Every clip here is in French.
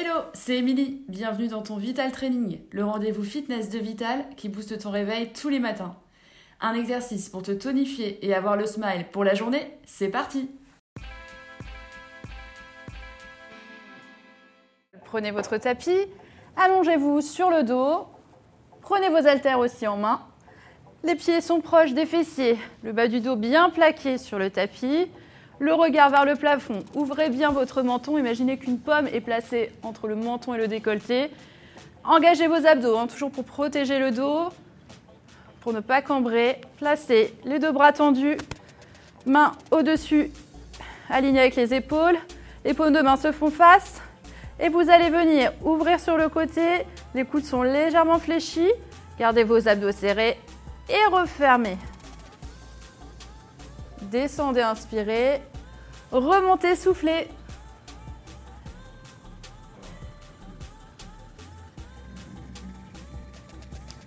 Hello, c'est Émilie. Bienvenue dans ton Vital Training, le rendez-vous fitness de Vital qui booste ton réveil tous les matins. Un exercice pour te tonifier et avoir le smile pour la journée, c'est parti Prenez votre tapis, allongez-vous sur le dos, prenez vos haltères aussi en main. Les pieds sont proches des fessiers, le bas du dos bien plaqué sur le tapis, le regard vers le plafond. Ouvrez bien votre menton, imaginez qu'une pomme est placée entre le menton et le décolleté. Engagez vos abdos, hein, toujours pour protéger le dos, pour ne pas cambrer. Placez les deux bras tendus, mains au-dessus, alignées avec les épaules. Les paumes de main se font face. Et vous allez venir ouvrir sur le côté. Les coudes sont légèrement fléchis. Gardez vos abdos serrés et refermez. Descendez, inspirez. Remontez, soufflez.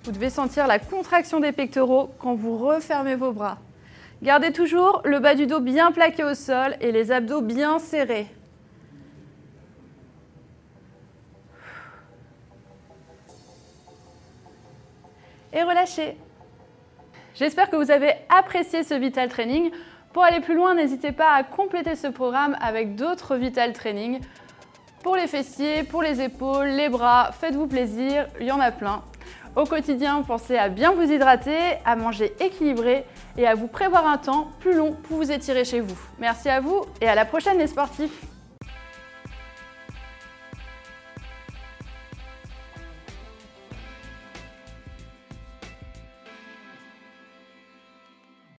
Vous devez sentir la contraction des pectoraux quand vous refermez vos bras. Gardez toujours le bas du dos bien plaqué au sol et les abdos bien serrés. Et relâchez. J'espère que vous avez apprécié ce Vital Training. Pour aller plus loin, n'hésitez pas à compléter ce programme avec d'autres Vital Training pour les fessiers, pour les épaules, les bras. Faites-vous plaisir, il y en a plein. Au quotidien, pensez à bien vous hydrater, à manger équilibré et à vous prévoir un temps plus long pour vous étirer chez vous. Merci à vous et à la prochaine les sportifs